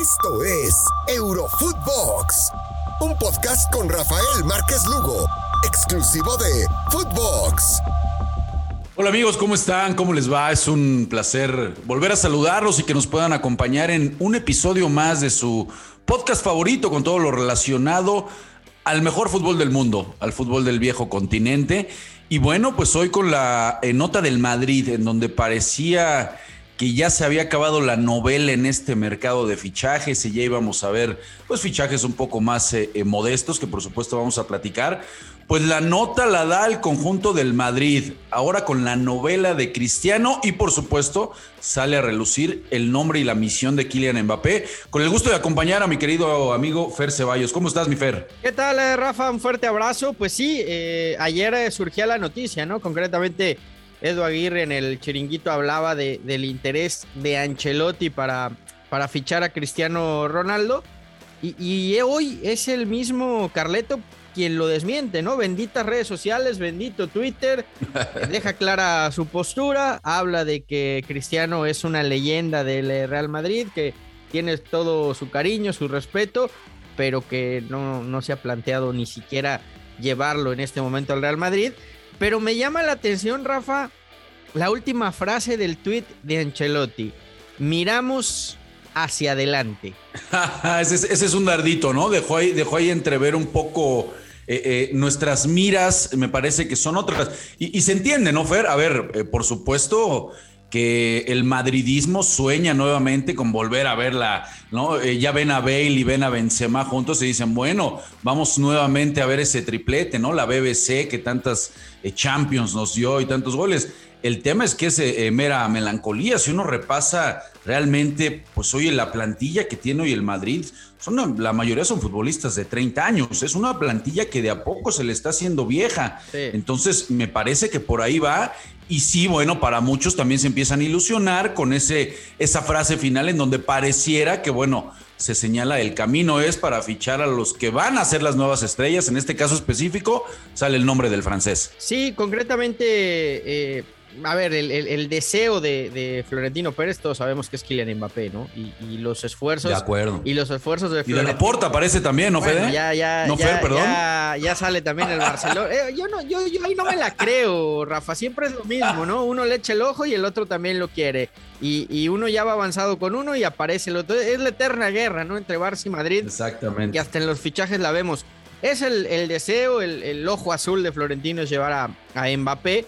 Esto es Eurofootbox, un podcast con Rafael Márquez Lugo, exclusivo de Footbox. Hola amigos, ¿cómo están? ¿Cómo les va? Es un placer volver a saludarlos y que nos puedan acompañar en un episodio más de su podcast favorito con todo lo relacionado al mejor fútbol del mundo, al fútbol del viejo continente. Y bueno, pues hoy con la eh, nota del Madrid, en donde parecía que ya se había acabado la novela en este mercado de fichajes y ya íbamos a ver pues fichajes un poco más eh, eh, modestos que por supuesto vamos a platicar. Pues la nota la da el conjunto del Madrid, ahora con la novela de Cristiano y por supuesto sale a relucir el nombre y la misión de Kylian Mbappé. Con el gusto de acompañar a mi querido amigo Fer Ceballos. ¿Cómo estás, mi Fer? ¿Qué tal, eh, Rafa? Un fuerte abrazo. Pues sí, ayer surgía la noticia, ¿no? Concretamente Edu Aguirre en el chiringuito hablaba de, del interés de Ancelotti para, para fichar a Cristiano Ronaldo. Y, hoy es el mismo Carleto quien lo desmiente, ¿no? Benditas redes sociales, bendito Twitter, deja clara su postura, habla de que Cristiano es una leyenda del Real Madrid, que tiene todo su cariño, su respeto, pero que no, no se ha planteado ni siquiera llevarlo en este momento al Real Madrid. Pero me llama la atención, Rafa, la última frase del tweet de Ancelotti. Miramos hacia adelante. ese, es, un dardito, ¿no? Dejó ahí, dejó ahí entrever un poco eh, eh, nuestras miras, me parece que son otras. Y, se entiende, ¿no, Fer? A ver, eh, por supuesto que el madridismo sueña nuevamente con volver a verla, ¿no? ya ven a Bale y ven a Benzema juntos y dicen, bueno, vamos nuevamente a ver ese triplete, ¿no? La BBC que tantas Champions nos dio y tantos goles. El tema es que es eh, mera melancolía. Si uno repasa realmente, pues oye, la plantilla que tiene hoy el Madrid, son la mayoría son futbolistas de 30 años. Es una plantilla que de a poco se le está haciendo vieja. Entonces, me parece que por ahí va. Y sí, bueno, para muchos también se empiezan a ilusionar con ese, esa frase final en donde pareciera que, bueno, se señala el camino es para fichar a los que van a ser las nuevas estrellas. En este caso específico, sale el nombre del francés. Sí, concretamente. Eh a ver, el, deseo de, Florentino Pérez, todos sabemos que es Kylian Mbappé, ¿no? Y, los esfuerzos. De acuerdo. Y los esfuerzos de Florentino. Y de la Porta aparece también, ¿no, Fede? Ya, ya, no, ya, perdón. Ya, sale también el Barcelona. Eh, yo, no, yo, ahí no me la creo, Rafa. Siempre es lo mismo, ¿no? Uno le echa el ojo y el otro también lo quiere. Y, uno ya va avanzado con uno y aparece el otro. Es la eterna guerra, ¿no? Entre Barça y Madrid. Exactamente. Que hasta en los fichajes la vemos. Es el, deseo, el, ojo azul de Florentino es llevar a, a Mbappé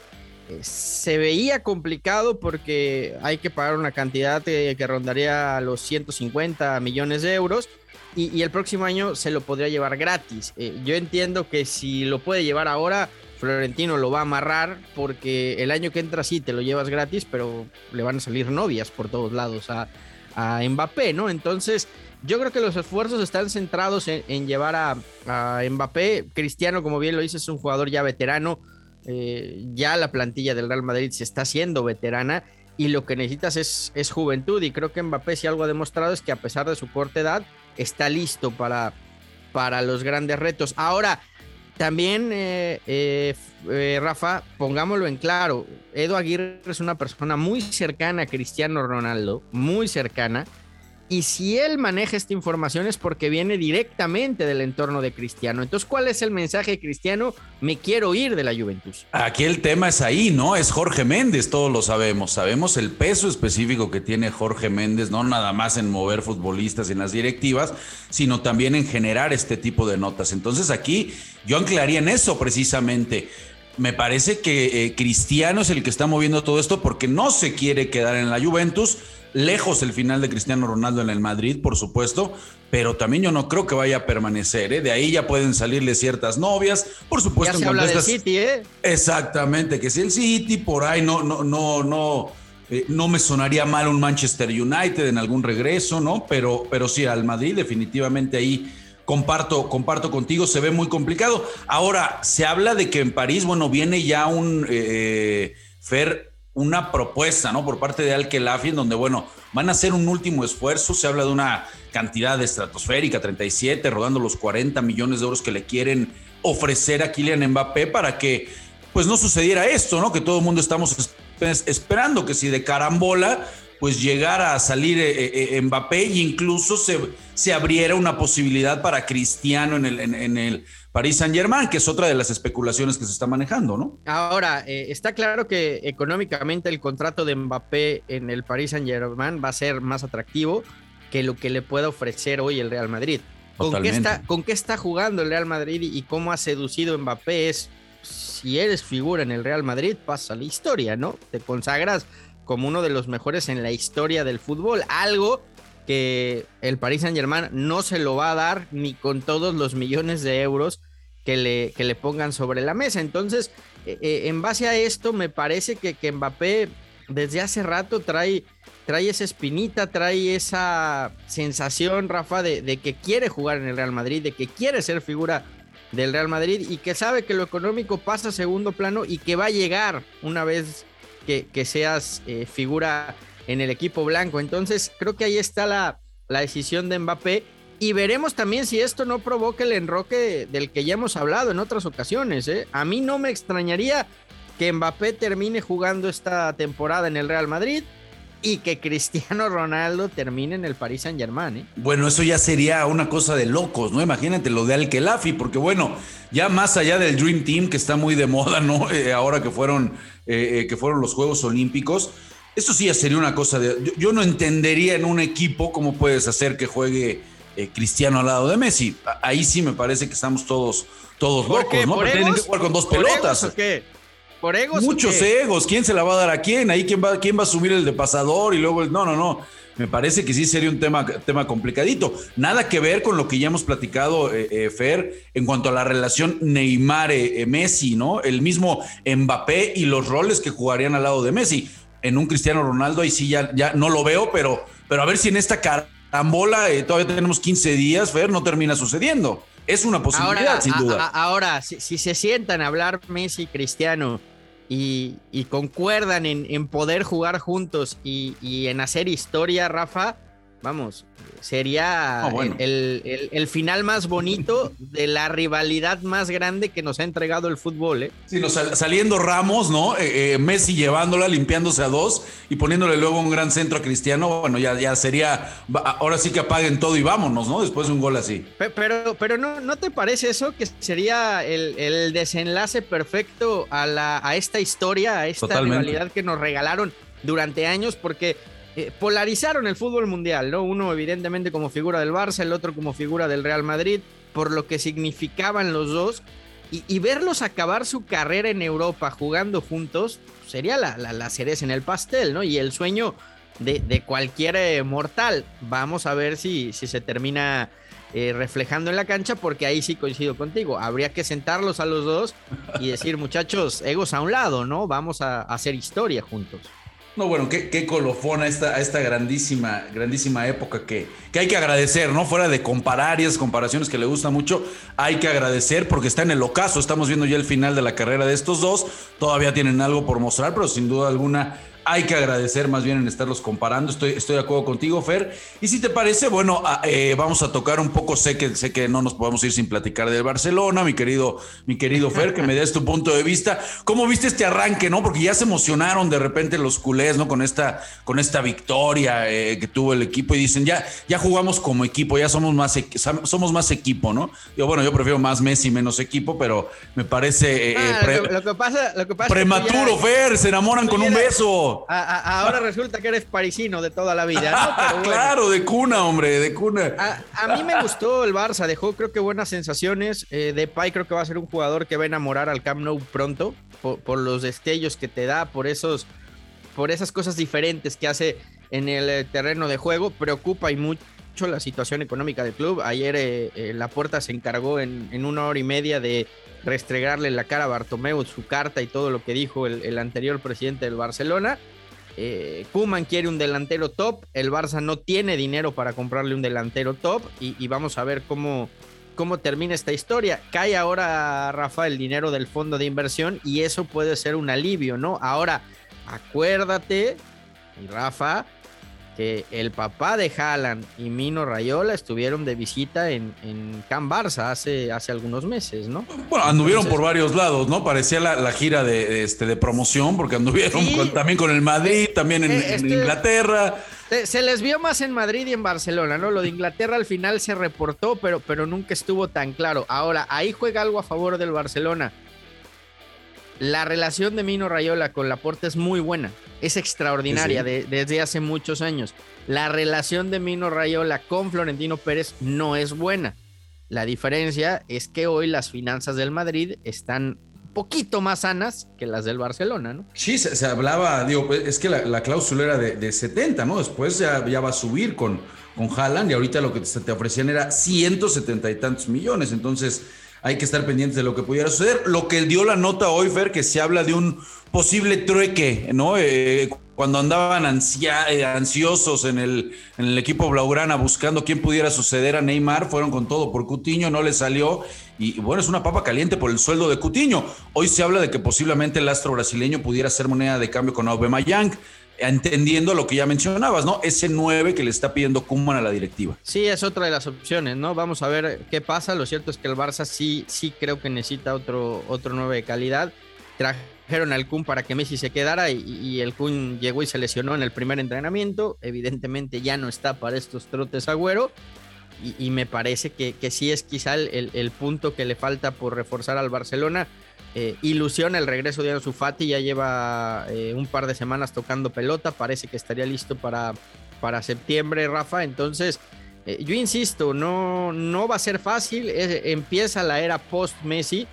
se veía complicado porque hay que pagar una cantidad que, rondaría los 150 millones de euros y, el próximo año se lo podría llevar gratis. Eh, yo entiendo que si lo puede llevar ahora, Florentino lo va a amarrar porque el año que entra sí te lo llevas gratis, pero le van a salir novias por todos lados a, Mbappé, ¿no? Entonces, yo creo que los esfuerzos están centrados en, llevar a, a Mbappé. Cristiano, como bien lo dices, es un jugador ya veterano eh, ya la plantilla del Real Madrid se está haciendo veterana y lo que necesitas es, es, juventud. Y creo que Mbappé si algo ha demostrado es que a pesar de su corta edad está listo para, para los grandes retos. Ahora, también, eh, eh, Rafa, pongámoslo en claro, Edo Aguirre es una persona muy cercana a Cristiano Ronaldo, muy cercana, y si él maneja esta información es porque viene directamente del entorno de Cristiano. Entonces, ¿cuál es el mensaje de Cristiano? Me quiero ir de la Juventus. Aquí el tema es ahí, ¿no? Es Jorge Méndez, todos lo sabemos. Sabemos el peso específico que tiene Jorge Méndez, no nada más en mover futbolistas en las directivas, sino también en generar este tipo de notas. Entonces, aquí yo anclaría en eso precisamente. Me parece que eh, Cristiano es el que está moviendo todo esto porque no se quiere quedar en la Juventus lejos el final de Cristiano Ronaldo en el Madrid, por supuesto, pero también yo no creo que vaya a permanecer. ¿eh? De ahí ya pueden salirle ciertas novias, por supuesto. Ya se habla del City, ¿eh? Exactamente, que si el City por ahí no, no, no, no. Eh, no me sonaría mal un Manchester United en algún regreso, ¿no? Pero, pero sí, al Madrid definitivamente ahí comparto, comparto contigo, se ve muy complicado. Ahora, se habla de que en París, bueno, viene ya un eh, Fer una propuesta, ¿no? Por parte de Al-Khelafi, en donde, bueno, van a hacer un último esfuerzo. Se habla de una cantidad estratosférica, 37, rodando los 40 millones de euros que le quieren ofrecer a Kylian Mbappé para que, pues, no sucediera esto, ¿no? Que todo el mundo estamos esperando que si de carambola, pues llegara a salir eh, Mbappé e incluso se, se, abriera una posibilidad para Cristiano en el, en, el Paris Saint Germain, que es otra de las especulaciones que se está manejando, ¿no? Ahora, está claro que económicamente el contrato de Mbappé en el Paris Saint Germain va a ser más atractivo que lo que le pueda ofrecer hoy el Real Madrid. ¿Con qué, está, ¿Con qué está jugando el Real Madrid y cómo ha seducido Mbappé? Es, si eres figura en el Real Madrid, pasa la historia, ¿no? Te consagras como uno de los mejores en la historia del fútbol. Algo que el Paris Saint Germain no se lo va a dar ni con todos los millones de euros que le, que le pongan sobre la mesa. Entonces, eh, eh, en base a esto, me parece que, que Mbappé desde hace rato trae trae esa espinita, trae esa sensación, Rafa, de, que quiere jugar en el Real Madrid, de que quiere ser figura del Real Madrid y que sabe que lo económico pasa a segundo plano y que va a llegar una vez que, seas eh, figura en el equipo blanco. Entonces, creo que ahí está la, la decisión de Mbappé. Y veremos también si esto no provoca el enroque del que ya hemos hablado en otras ocasiones. ¿eh? A mí no me extrañaría que Mbappé termine jugando esta temporada en el Real Madrid y que Cristiano Ronaldo termine en el Paris Saint Germain. ¿eh? Bueno, eso ya sería una cosa de locos, ¿no? Imagínate lo de Al-Kelafi, porque bueno, ya más allá del Dream Team, que está muy de moda, ¿no? Eh, ahora que fueron, eh, que fueron los Juegos Olímpicos, eso sí ya sería una cosa de... Yo, no entendería en un equipo cómo puedes hacer que juegue Cristiano al lado de Messi. Ahí sí me parece que estamos todos, todos locos, ¿no? tienen que jugar con dos pelotas. ¿o qué? ¿Por egos? Muchos egos. ¿Quién se la va a dar a quién? Ahí quién va, quién va a subir el de pasador y luego el. No, no, no. Me parece que sí sería un tema, tema complicadito. Nada que ver con lo que ya hemos platicado, eh, eh, Fer, en cuanto a la relación Neymar-Messi, ¿no? El mismo Mbappé y los roles que jugarían al lado de Messi. En un Cristiano Ronaldo, ahí sí ya, ya no lo veo, pero, pero a ver si en esta carambola eh, todavía tenemos 15 días, Fer, no termina sucediendo. Es una posibilidad, sin duda. ahora, si, se sientan a hablar Messi y Cristiano y, concuerdan en, poder jugar juntos y, y en hacer historia, Rafa, vamos, sería ah, el, final más bonito de la rivalidad más grande que nos ha entregado el fútbol. ¿eh? Sí, saliendo Ramos, ¿no? Eh, eh, Messi llevándola, limpiándose a dos y poniéndole luego un gran centro a Cristiano. Bueno, ya, ya sería, ahora sí que apaguen todo y vámonos, ¿no? Después de un gol así. Pero, pero no, ¿no te parece eso que sería el, desenlace perfecto a, la, a esta historia, a esta rivalidad que nos regalaron durante años? Porque eh, polarizaron el fútbol mundial, ¿no? Uno evidentemente como figura del Barça, el otro como figura del Real Madrid, por lo que significaban los dos. Y, verlos acabar su carrera en Europa jugando juntos sería la, la, cereza en el pastel, ¿no? Y el sueño de, cualquier eh, mortal. Vamos a ver si, si se termina eh, reflejando en la cancha, porque ahí sí coincido contigo. Habría que sentarlos a los dos y decir, muchachos, egos a un lado, ¿no? Vamos a hacer historia juntos. No, bueno, qué, qué colofón a esta, esta grandísima, grandísima época que, que, hay que agradecer, ¿no? Fuera de comparar y esas comparaciones que le gusta mucho, hay que agradecer porque está en el ocaso. Estamos viendo ya el final de la carrera de estos dos. Todavía tienen algo por mostrar, pero sin duda alguna hay que agradecer más bien en estarlos comparando. Estoy, estoy de acuerdo contigo, Fer. Y si te parece, bueno, eh, vamos a tocar un poco. Sé que, sé que no nos podemos ir sin platicar del Barcelona, mi querido, mi querido Fer, que me des tu punto de vista. ¿Cómo viste este arranque, no? Porque ya se emocionaron de repente los culés, ¿no? Con esta, con esta victoria eh, que tuvo el equipo y dicen, ya, ya jugamos como equipo, ya somos más, somos más equipo, ¿no? Yo, bueno, yo prefiero más Messi, menos equipo, pero me parece. Eh, ah, lo, que pasa, lo que pasa prematuro, Fer, se enamoran con un beso ahora resulta que eres parisino de toda la vida. claro, de cuna, hombre, de cuna. A, mí me gustó el Barça, dejó creo que buenas sensaciones. Eh, Depay creo que va a ser un jugador que va a enamorar al Camp Nou pronto por, los destellos que te da, por esos, por esas cosas diferentes que hace en el eh, terreno de juego. Preocupa y mucho la situación económica del club. Ayer eh, la puerta se encargó en, en, una hora y media de restregarle la cara a Bartomeu su carta y todo lo que dijo el, anterior presidente del Barcelona. Eh, Kuman quiere un delantero top, el Barça no tiene dinero para comprarle un delantero top y, vamos a ver cómo, cómo termina esta historia. Cae ahora, Rafa, el dinero del fondo de inversión y eso puede ser un alivio, ¿no? Ahora, acuérdate, Rafa, que el papá de Haaland y Mino Rayola estuvieron de visita en, en Can Barça hace, hace algunos meses, ¿no? Bueno, anduvieron por varios lados, ¿no? Parecía la, gira de, este, de promoción, porque anduvieron también con el Madrid, también en, eh, este, Inglaterra. Se les vio más en Madrid y en Barcelona, ¿no? Lo de Inglaterra al final se reportó, pero, pero nunca estuvo tan claro. Ahora, ahí juega algo a favor del Barcelona. La relación de Mino Rayola con Laporte es muy buena es extraordinaria desde hace muchos años. La relación de Mino Rayola con Florentino Pérez no es buena. La diferencia es que hoy las finanzas del Madrid están un poquito más sanas que las del Barcelona, ¿no? Sí, se, hablaba, digo, pues, es que la, cláusula era de, 70, ¿no? Después ya, va a subir con, con Haaland y ahorita lo que te, te ofrecían era 170 y tantos millones. Entonces hay que estar pendientes de lo que pudiera suceder. Lo que dio la nota hoy, Fer, que se habla de un posible trueque, ¿no? Eh, cuando andaban eh, ansiosos en el, en el equipo Blaugrana buscando quién pudiera suceder a Neymar, fueron con todo por Cutiño, no le salió. Y, bueno, es una papa caliente por el sueldo de Cutiño. Hoy se habla de que posiblemente el astro brasileño pudiera ser moneda de cambio con Aubameyang entendiendo lo que ya mencionabas, ¿no? Ese 9 que le está pidiendo Kuman a la directiva. Sí, es otra de las opciones, ¿no? Vamos a ver qué pasa. Lo cierto es que el Barça sí, sí creo que necesita otro, otro 9 de calidad. Trajeron al Kun para que Messi se quedara y, el Kun llegó y se lesionó en el primer entrenamiento. Evidentemente ya no está para estos trotes agüero. Y, me parece que, que, sí es quizá el, el punto que le falta por reforzar al Barcelona eh, ilusiona el regreso de Ansu Fati, ya lleva eh, un par de semanas tocando pelota, parece que estaría listo para, para septiembre, Rafa. Entonces, eh, yo insisto, no, no va a ser fácil, empieza la era post-Messi,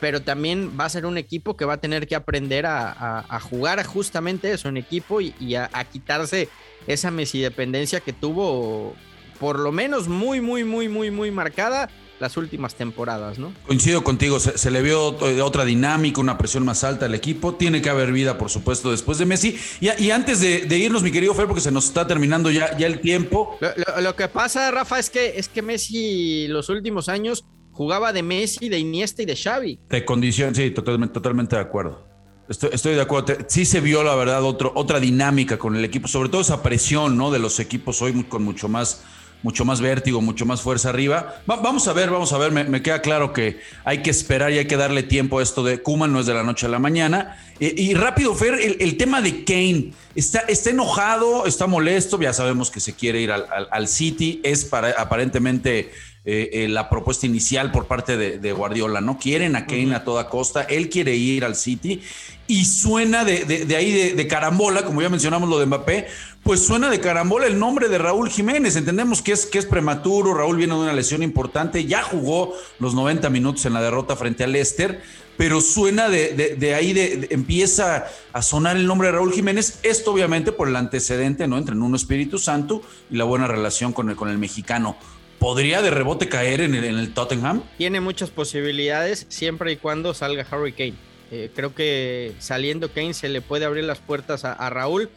pero también va a ser un equipo que va a tener que aprender a, jugar justamente eso en equipo y, a, quitarse esa Messi dependencia que tuvo por lo menos muy, muy, muy, muy, muy marcada las últimas temporadas, ¿no? Coincido contigo, se, le vio otra dinámica, una presión más alta al equipo. Tiene que haber vida, por supuesto, después de Messi. Y, antes de, irnos, mi querido Fer, porque se nos está terminando ya, ya el tiempo. Lo, que pasa, Rafa, es que, es que Messi los últimos años jugaba de Messi, de Iniesta y de Xavi. De condición, sí, totalmente, totalmente de acuerdo. Estoy, de acuerdo. Sí se vio, la verdad, otro, otra dinámica con el equipo, sobre todo esa presión, ¿no? De los equipos hoy con mucho más mucho más vértigo, mucho más fuerza arriba. vamos a ver, vamos a ver, me, queda claro que hay que esperar y hay que darle tiempo a esto de Kuman, no es de la noche a la mañana. y rápido, Fer, el, tema de Kane, está, está enojado, está molesto, ya sabemos que se quiere ir al, City, es para, aparentemente eh, eh, la propuesta inicial por parte de, Guardiola, ¿no? Quieren a Kane a toda costa, él quiere ir al City y suena de, de ahí de, carambola, como ya mencionamos lo de Mbappé, pues suena de carambola el nombre de Raúl Jiménez. Entendemos que es, que es prematuro, Raúl viene de una lesión importante, ya jugó los 90 minutos en la derrota frente al Leicester, pero suena de, ahí, de, empieza a sonar el nombre de Raúl Jiménez. Esto obviamente por el antecedente, ¿no? Entre un Espíritu Santo y la buena relación con el, con el mexicano. ¿Podría de rebote caer en el, en el Tottenham? Tiene muchas posibilidades siempre y cuando salga Harry Kane. Eh, creo que saliendo Kane se le puede abrir las puertas a, Raúl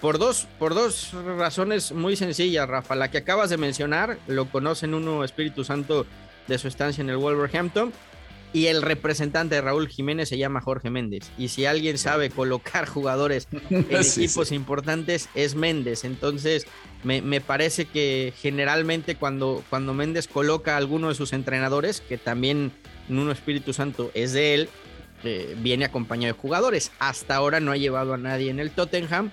por dos, por dos razones muy sencillas, Rafa. La que acabas de mencionar, lo conocen uno Espíritu Santo de su estancia en el Wolverhampton. Y el representante de Raúl Jiménez se llama Jorge Méndez. Y si alguien sabe colocar jugadores en equipos importantes, es Méndez. Entonces, me, parece que generalmente cuando, cuando Méndez coloca a alguno de sus entrenadores, que también Nuno Espíritu Santo es de él, eh, viene acompañado de jugadores. Hasta ahora no ha llevado a nadie en el Tottenham.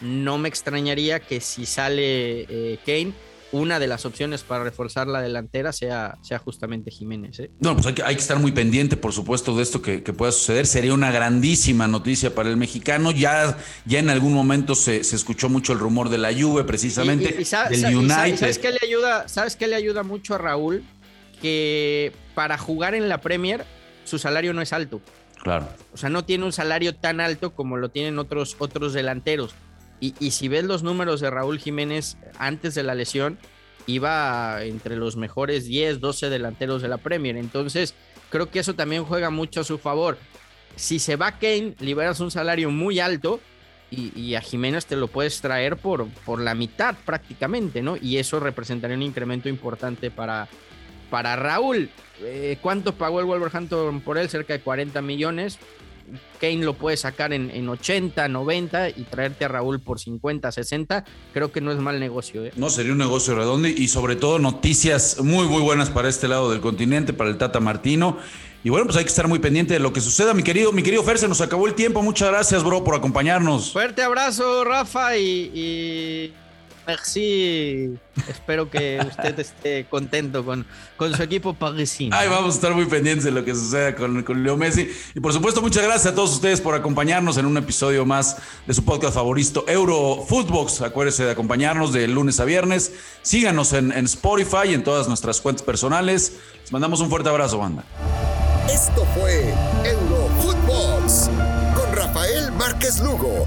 No me extrañaría que si sale eh, Kane una de las opciones para reforzar la delantera sea, sea justamente Jiménez. ¿eh? No, pues hay que, hay que, estar muy pendiente, por supuesto, de esto que, pueda suceder. Sería una grandísima noticia para el mexicano. Ya, ya en algún momento se, escuchó mucho el rumor de la Juve, precisamente, del United. ¿sabes qué, le ayuda, ¿Sabes qué le ayuda mucho a Raúl? Que para jugar en la Premier su salario no es alto. Claro. O sea, no tiene un salario tan alto como lo tienen otros, otros delanteros. Y, si ves los números de Raúl Jiménez antes de la lesión, iba entre los mejores 10, 12 delanteros de la Premier. Entonces, creo que eso también juega mucho a su favor. Si se va Kane, liberas un salario muy alto y, a Jiménez te lo puedes traer por, por la mitad prácticamente, ¿no? Y eso representaría un incremento importante para, para Raúl. Eh, ¿Cuánto pagó el Wolverhampton por él? Cerca de 40 millones Kane lo puede sacar en, en, 80, 90 y traerte a Raúl por 50, 60, creo que no es mal negocio. ¿eh? No, sería un negocio redondo y sobre todo noticias muy, muy buenas para este lado del continente, para el Tata Martino. Y bueno, pues hay que estar muy pendiente de lo que suceda, mi querido, mi querido Fer, se nos acabó el tiempo. Muchas gracias, bro, por acompañarnos. Fuerte abrazo, Rafa, y, y merci. Espero que usted esté contento con, con su equipo parisino. Ay, vamos a estar muy pendientes de lo que suceda con, con Leo Messi. Y por supuesto, muchas gracias a todos ustedes por acompañarnos en un episodio más de su podcast favorito, Euro Footbox. Acuérdense de acompañarnos de lunes a viernes. Síganos en, en Spotify y en todas nuestras cuentas personales. Les mandamos un fuerte abrazo, banda. Esto fue Euro Footbox con Rafael Márquez Lugo,